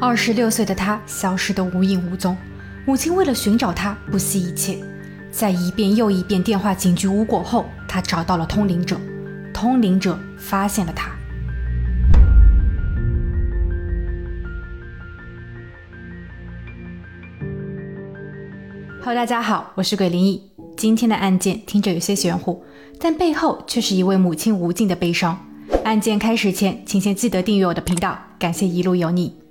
二十六岁的他消失得无影无踪，母亲为了寻找他不惜一切，在一遍又一遍电话警局无果后，他找到了通灵者，通灵者发现了他。Hello，大家好，我是鬼灵异。今天的案件听着有些玄乎，但背后却是一位母亲无尽的悲伤。案件开始前，请先记得订阅我的频道，感谢一路有你。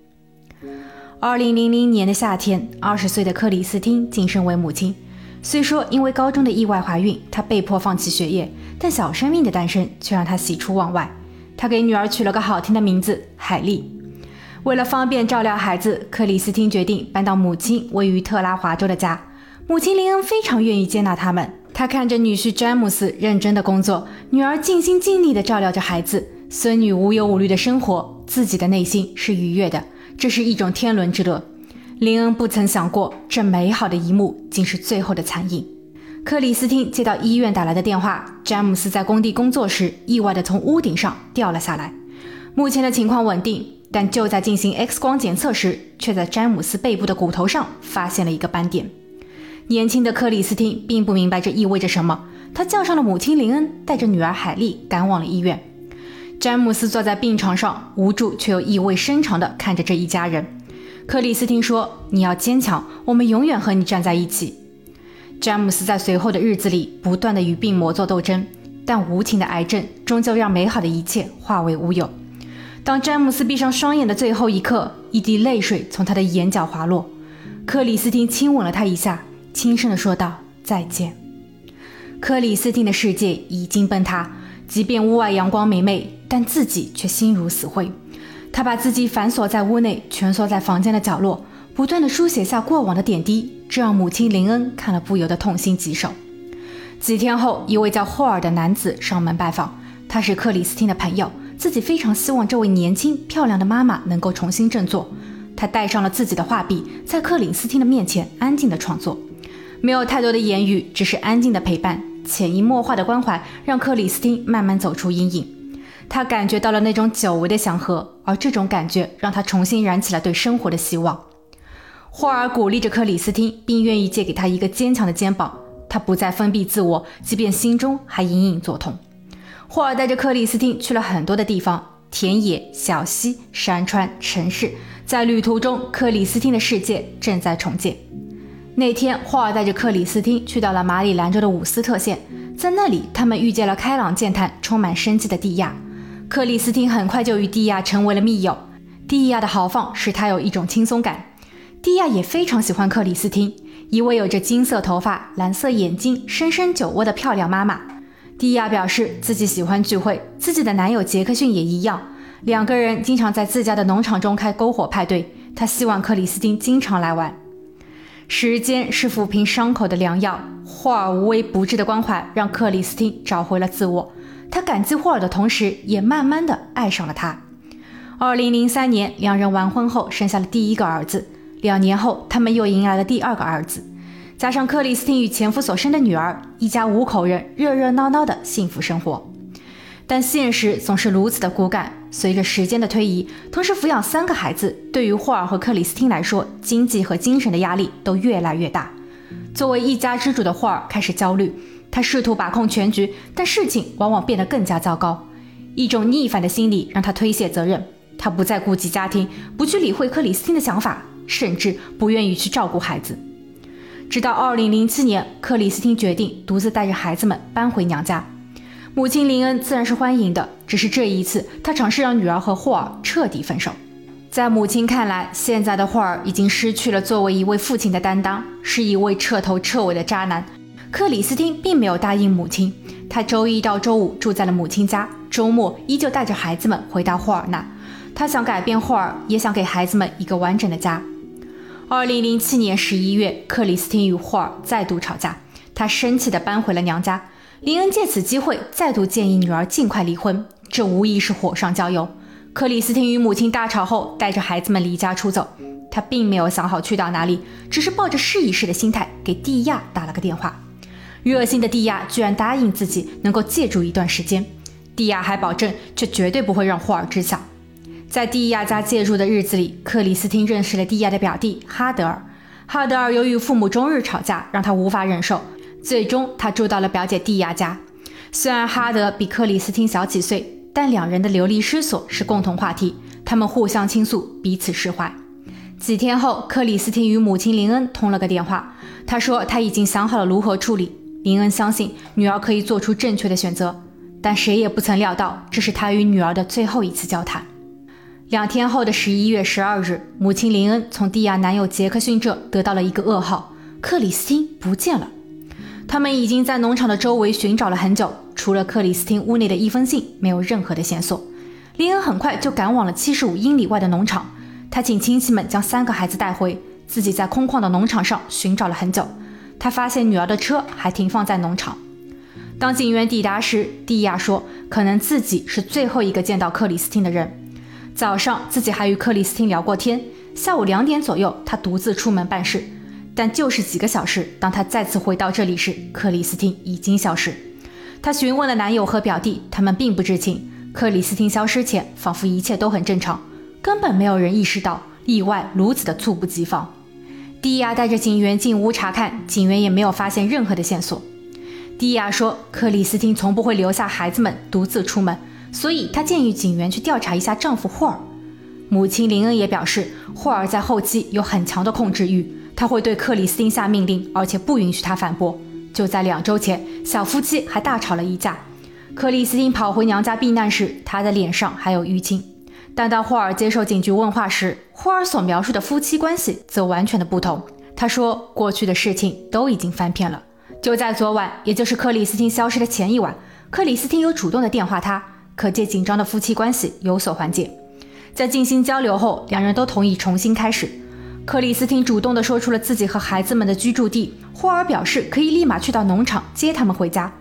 二零零零年的夏天，二十岁的克里斯汀晋升为母亲。虽说因为高中的意外怀孕，她被迫放弃学业，但小生命的诞生却让她喜出望外。她给女儿取了个好听的名字——海莉。为了方便照料孩子，克里斯汀决定搬到母亲位于特拉华州的家。母亲林恩非常愿意接纳他们。她看着女婿詹姆斯认真的工作，女儿尽心尽力的照料着孩子，孙女无忧无虑的生活，自己的内心是愉悦的。这是一种天伦之乐。林恩不曾想过，这美好的一幕竟是最后的残影。克里斯汀接到医院打来的电话，詹姆斯在工地工作时意外的从屋顶上掉了下来，目前的情况稳定。但就在进行 X 光检测时，却在詹姆斯背部的骨头上发现了一个斑点。年轻的克里斯汀并不明白这意味着什么，他叫上了母亲林恩，带着女儿海莉赶往了医院。詹姆斯坐在病床上，无助却又意味深长地看着这一家人。克里斯汀说：“你要坚强，我们永远和你站在一起。”詹姆斯在随后的日子里不断地与病魔做斗争，但无情的癌症终究让美好的一切化为乌有。当詹姆斯闭上双眼的最后一刻，一滴泪水从他的眼角滑落，克里斯汀亲吻了他一下。轻声地说道：“再见。”克里斯汀的世界已经崩塌，即便屋外阳光明媚，但自己却心如死灰。他把自己反锁在屋内，蜷缩在房间的角落，不断的书写下过往的点滴，这让母亲林恩看了不由得痛心疾首。几天后，一位叫霍尔的男子上门拜访，他是克里斯汀的朋友，自己非常希望这位年轻漂亮的妈妈能够重新振作。他带上了自己的画笔，在克里斯汀的面前安静的创作。没有太多的言语，只是安静的陪伴，潜移默化的关怀，让克里斯汀慢慢走出阴影。他感觉到了那种久违的祥和，而这种感觉让他重新燃起了对生活的希望。霍尔鼓励着克里斯汀，并愿意借给他一个坚强的肩膀。他不再封闭自我，即便心中还隐隐作痛。霍尔带着克里斯汀去了很多的地方：田野、小溪、山川、城市。在旅途中，克里斯汀的世界正在重建。那天，霍尔带着克里斯汀去到了马里兰州的伍斯特县，在那里，他们遇见了开朗健谈、充满生机的蒂亚。克里斯汀很快就与蒂亚成为了密友。蒂亚的豪放使他有一种轻松感，蒂亚也非常喜欢克里斯汀，一位有着金色头发、蓝色眼睛、深深酒窝的漂亮妈妈。蒂亚表示自己喜欢聚会，自己的男友杰克逊也一样，两个人经常在自家的农场中开篝火派对。他希望克里斯汀经常来玩。时间是抚平伤口的良药。霍尔无微不至的关怀让克里斯汀找回了自我。他感激霍尔的同时，也慢慢的爱上了他。二零零三年，两人完婚后生下了第一个儿子。两年后，他们又迎来了第二个儿子。加上克里斯汀与前夫所生的女儿，一家五口人热热闹闹的幸福生活。但现实总是如此的骨感。随着时间的推移，同时抚养三个孩子，对于霍尔和克里斯汀来说，经济和精神的压力都越来越大。作为一家之主的霍尔开始焦虑，他试图把控全局，但事情往往变得更加糟糕。一种逆反的心理让他推卸责任，他不再顾及家庭，不去理会克里斯汀的想法，甚至不愿意去照顾孩子。直到2007年，克里斯汀决定独自带着孩子们搬回娘家。母亲林恩自然是欢迎的，只是这一次，她尝试让女儿和霍尔彻底分手。在母亲看来，现在的霍尔已经失去了作为一位父亲的担当，是一位彻头彻尾的渣男。克里斯汀并没有答应母亲，他周一到周五住在了母亲家，周末依旧带着孩子们回到霍尔那。他想改变霍尔，也想给孩子们一个完整的家。二零零七年十一月，克里斯汀与霍尔再度吵架，他生气地搬回了娘家。林恩借此机会再度建议女儿尽快离婚，这无疑是火上浇油。克里斯汀与母亲大吵后，带着孩子们离家出走。他并没有想好去到哪里，只是抱着试一试的心态给蒂亚打了个电话。热心的蒂亚居然答应自己能够借住一段时间，蒂亚还保证这绝对不会让霍尔知晓。在蒂亚家借住的日子里，克里斯汀认识了蒂亚的表弟哈德尔。哈德尔由于父母终日吵架，让他无法忍受，最终他住到了表姐蒂亚家。虽然哈德比克里斯汀小几岁，但两人的流离失所是共同话题，他们互相倾诉，彼此释怀。几天后，克里斯汀与母亲林恩通了个电话，他说他已经想好了如何处理。林恩相信女儿可以做出正确的选择，但谁也不曾料到，这是他与女儿的最后一次交谈。两天后的十一月十二日，母亲林恩从蒂亚男友杰克逊这得到了一个噩耗：克里斯汀不见了。他们已经在农场的周围寻找了很久，除了克里斯汀屋内的一封信，没有任何的线索。林恩很快就赶往了七十五英里外的农场，他请亲戚们将三个孩子带回，自己在空旷的农场上寻找了很久。他发现女儿的车还停放在农场。当警员抵达时，蒂亚说，可能自己是最后一个见到克里斯汀的人。早上自己还与克里斯汀聊过天，下午两点左右他独自出门办事，但就是几个小时，当他再次回到这里时，克里斯汀已经消失。他询问了男友和表弟，他们并不知情。克里斯汀消失前，仿佛一切都很正常，根本没有人意识到意外如此的猝不及防。蒂亚带着警员进屋查看，警员也没有发现任何的线索。蒂亚说，克里斯汀从不会留下孩子们独自出门。所以，她建议警员去调查一下丈夫霍尔。母亲林恩也表示，霍尔在后期有很强的控制欲，他会对克里斯汀下命令，而且不允许他反驳。就在两周前，小夫妻还大吵了一架。克里斯汀跑回娘家避难时，他的脸上还有淤青。但当霍尔接受警局问话时，霍尔所描述的夫妻关系则完全的不同。他说，过去的事情都已经翻篇了。就在昨晚，也就是克里斯汀消失的前一晚，克里斯汀有主动的电话他。可见紧张的夫妻关系有所缓解。在进行交流后，两人都同意重新开始。克里斯汀主动地说出了自己和孩子们的居住地，霍尔表示可以立马去到农场接他们回家。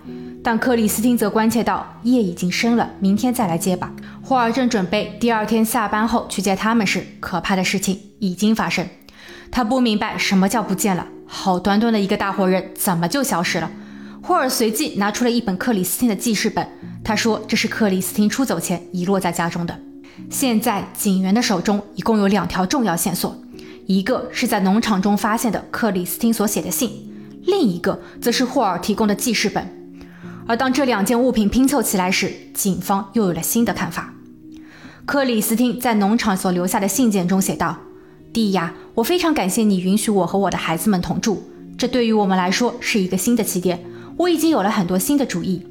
但克里斯汀则关切道：“夜已经深了，明天再来接吧。”霍尔正准备第二天下班后去接他们时，可怕的事情已经发生。他不明白什么叫不见了，好端端的一个大活人怎么就消失了？霍尔随即拿出了一本克里斯汀的记事本。他说：“这是克里斯汀出走前遗落在家中的。现在警员的手中一共有两条重要线索，一个是在农场中发现的克里斯汀所写的信，另一个则是霍尔提供的记事本。而当这两件物品拼凑起来时，警方又有了新的看法。克里斯汀在农场所留下的信件中写道：‘蒂亚，我非常感谢你允许我和我的孩子们同住，这对于我们来说是一个新的起点。我已经有了很多新的主意。’”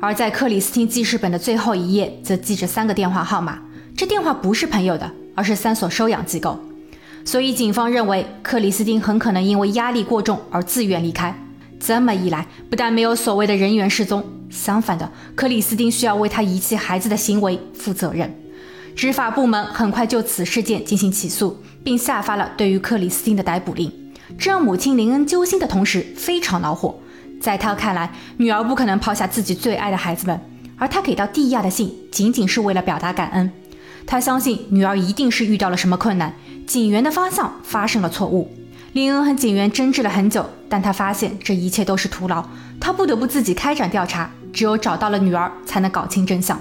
而在克里斯汀记事本的最后一页，则记着三个电话号码。这电话不是朋友的，而是三所收养机构。所以警方认为克里斯汀很可能因为压力过重而自愿离开。这么一来，不但没有所谓的人员失踪，相反的，克里斯汀需要为他遗弃孩子的行为负责任。执法部门很快就此事件进行起诉，并下发了对于克里斯汀的逮捕令。这让母亲林恩揪心的同时非常恼火。在他看来，女儿不可能抛下自己最爱的孩子们，而他给到蒂亚的信仅仅是为了表达感恩。他相信女儿一定是遇到了什么困难，警员的方向发生了错误。林恩和警员争执了很久，但他发现这一切都是徒劳，他不得不自己开展调查。只有找到了女儿，才能搞清真相。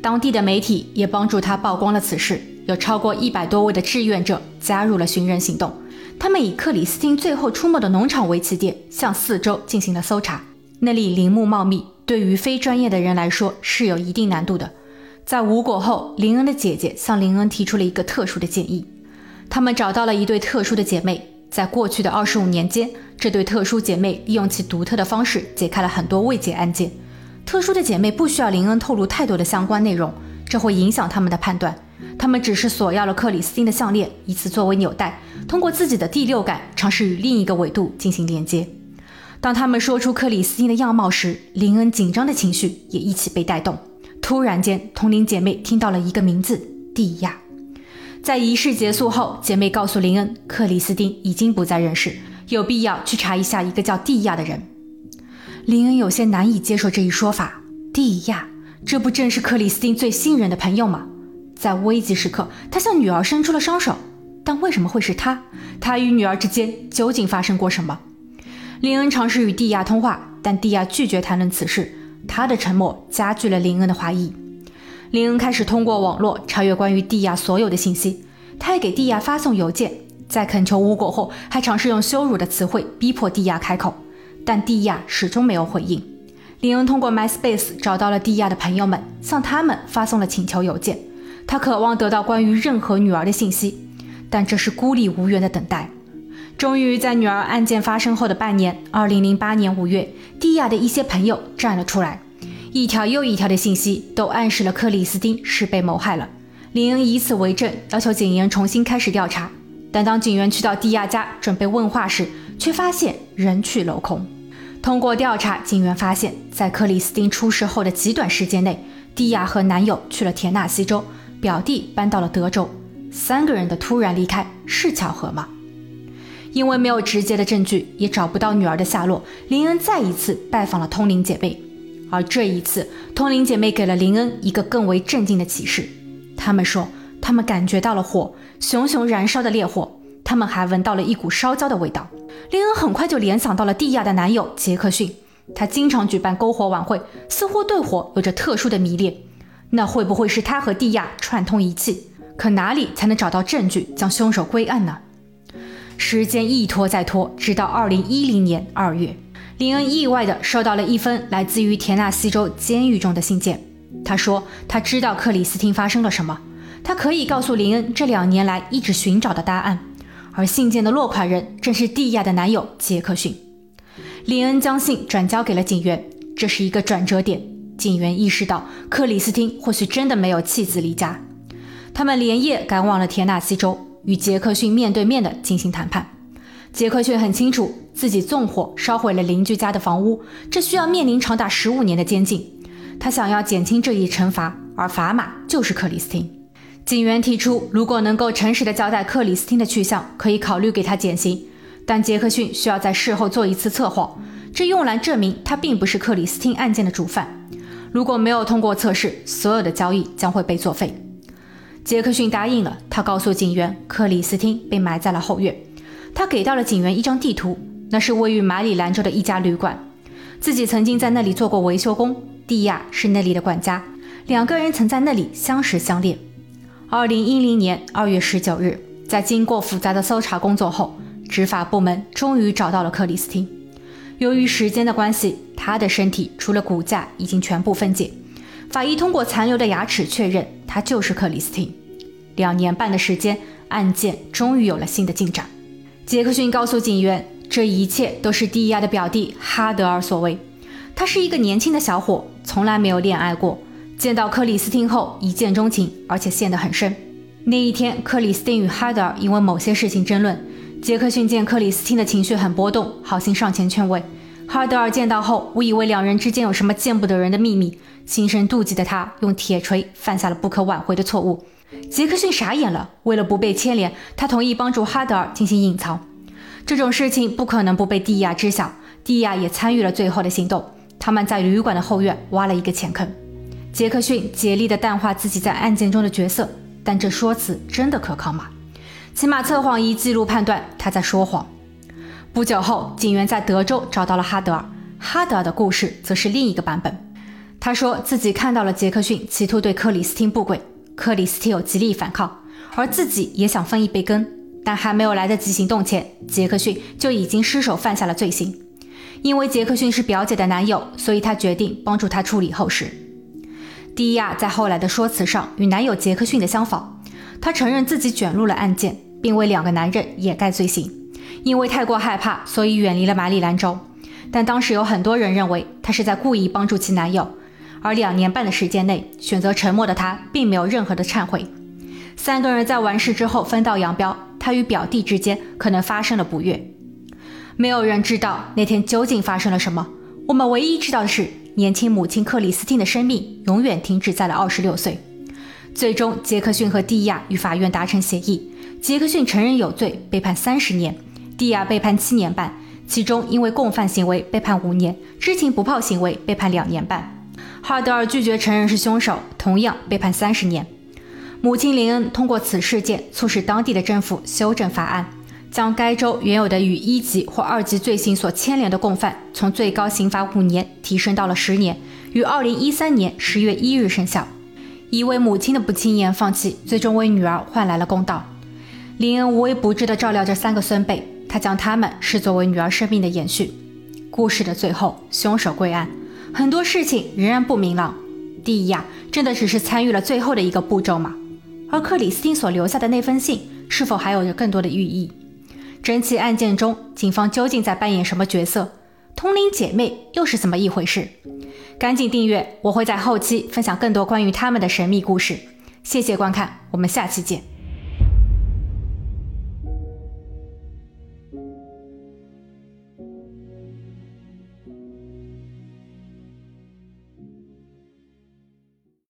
当地的媒体也帮助他曝光了此事，有超过一百多位的志愿者加入了寻人行动。他们以克里斯汀最后出没的农场为起点，向四周进行了搜查。那里林木茂密，对于非专业的人来说是有一定难度的。在无果后，林恩的姐姐向林恩提出了一个特殊的建议。他们找到了一对特殊的姐妹，在过去的二十五年间，这对特殊姐妹利用其独特的方式解开了很多未解案件。特殊的姐妹不需要林恩透露太多的相关内容，这会影响他们的判断。他们只是索要了克里斯汀的项链，以此作为纽带，通过自己的第六感尝试与另一个纬度进行连接。当他们说出克里斯汀的样貌时，林恩紧张的情绪也一起被带动。突然间，同龄姐妹听到了一个名字——蒂亚。在仪式结束后，姐妹告诉林恩，克里斯汀已经不在人世，有必要去查一下一个叫蒂亚的人。林恩有些难以接受这一说法。蒂亚，这不正是克里斯汀最信任的朋友吗？在危急时刻，他向女儿伸出了双手，但为什么会是他？他与女儿之间究竟发生过什么？林恩尝试与蒂亚通话，但蒂亚拒绝谈论此事。他的沉默加剧了林恩的怀疑。林恩开始通过网络查阅关于蒂亚所有的信息，他还给蒂亚发送邮件，在恳求无果后，还尝试用羞辱的词汇逼迫蒂亚开口，但蒂亚始终没有回应。林恩通过 MySpace 找到了蒂亚的朋友们，向他们发送了请求邮件，他渴望得到关于任何女儿的信息，但这是孤立无援的等待。终于在女儿案件发生后的半年，二零零八年五月，蒂亚的一些朋友站了出来。一条又一条的信息都暗示了克里斯汀是被谋害了。林恩以此为证，要求警员重新开始调查。但当警员去到蒂亚家准备问话时，却发现人去楼空。通过调查，警员发现，在克里斯汀出事后的极短时间内，蒂亚和男友去了田纳西州，表弟搬到了德州。三个人的突然离开是巧合吗？因为没有直接的证据，也找不到女儿的下落，林恩再一次拜访了通灵姐妹。而这一次，通灵姐妹给了林恩一个更为震惊的启示。他们说，他们感觉到了火，熊熊燃烧的烈火。他们还闻到了一股烧焦的味道。林恩很快就联想到了蒂亚的男友杰克逊，他经常举办篝火晚会，似乎对火有着特殊的迷恋。那会不会是他和蒂亚串通一气？可哪里才能找到证据将凶手归案呢？时间一拖再拖，直到二零一零年二月。林恩意外地收到了一封来自于田纳西州监狱中的信件。他说他知道克里斯汀发生了什么，他可以告诉林恩这两年来一直寻找的答案。而信件的落款人正是蒂亚的男友杰克逊。林恩将信转交给了警员，这是一个转折点。警员意识到克里斯汀或许真的没有弃子离家。他们连夜赶往了田纳西州，与杰克逊面对面的进行谈判。杰克逊很清楚自己纵火烧毁了邻居家的房屋，这需要面临长达十五年的监禁。他想要减轻这一惩罚，而砝码就是克里斯汀。警员提出，如果能够诚实地交代克里斯汀的去向，可以考虑给他减刑。但杰克逊需要在事后做一次测谎，这用来证明他并不是克里斯汀案件的主犯。如果没有通过测试，所有的交易将会被作废。杰克逊答应了，他告诉警员，克里斯汀被埋在了后院。他给到了警员一张地图，那是位于马里兰州的一家旅馆，自己曾经在那里做过维修工。蒂亚是那里的管家，两个人曾在那里相识相恋。二零一零年二月十九日，在经过复杂的搜查工作后，执法部门终于找到了克里斯汀。由于时间的关系，他的身体除了骨架已经全部分解，法医通过残留的牙齿确认他就是克里斯汀。两年半的时间，案件终于有了新的进展。杰克逊告诉警员，这一切都是蒂亚的表弟哈德尔所为。他是一个年轻的小伙，从来没有恋爱过。见到克里斯汀后一见钟情，而且陷得很深。那一天，克里斯汀与哈德尔因为某些事情争论。杰克逊见克里斯汀的情绪很波动，好心上前劝慰。哈德尔见到后，误以为两人之间有什么见不得人的秘密，心生妒忌的他用铁锤犯下了不可挽回的错误。杰克逊傻眼了。为了不被牵连，他同意帮助哈德尔进行隐藏。这种事情不可能不被蒂亚知晓。蒂亚也参与了最后的行动。他们在旅馆的后院挖了一个浅坑。杰克逊竭力地淡化自己在案件中的角色，但这说辞真的可靠吗？起码测谎仪记录判断他在说谎。不久后，警员在德州找到了哈德尔。哈德尔的故事则是另一个版本。他说自己看到了杰克逊企图对克里斯汀不轨。克里斯汀有极力反抗，而自己也想分一杯羹，但还没有来得及行动前，杰克逊就已经失手犯下了罪行。因为杰克逊是表姐的男友，所以他决定帮助他处理后事。蒂亚在后来的说辞上与男友杰克逊的相仿，她承认自己卷入了案件，并为两个男人掩盖罪行。因为太过害怕，所以远离了马里兰州。但当时有很多人认为她是在故意帮助其男友。而两年半的时间内，选择沉默的他并没有任何的忏悔。三个人在完事之后分道扬镳，他与表弟之间可能发生了不悦。没有人知道那天究竟发生了什么。我们唯一知道的是，年轻母亲克里斯汀的生命永远停止在了二十六岁。最终，杰克逊和蒂亚与法院达成协议，杰克逊承认有罪，被判三十年；蒂亚被判七年半，其中因为共犯行为被判五年，知情不报行为被判两年半。哈德尔拒绝承认是凶手，同样被判三十年。母亲林恩通过此事件促使当地的政府修正法案，将该州原有的与一级或二级罪行所牵连的共犯从最高刑罚五年提升到了十年，于二零一三年十月一日生效。一位母亲的不轻言放弃，最终为女儿换来了公道。林恩无微不至地照料着三个孙辈，他将他们视作为女儿生命的延续。故事的最后，凶手归案，很多事情仍然不明朗。第一呀真的只是参与了最后的一个步骤吗？而克里斯汀所留下的那封信，是否还有着更多的寓意？整起案件中，警方究竟在扮演什么角色？通灵姐妹又是怎么一回事？赶紧订阅，我会在后期分享更多关于他们的神秘故事。谢谢观看，我们下期见。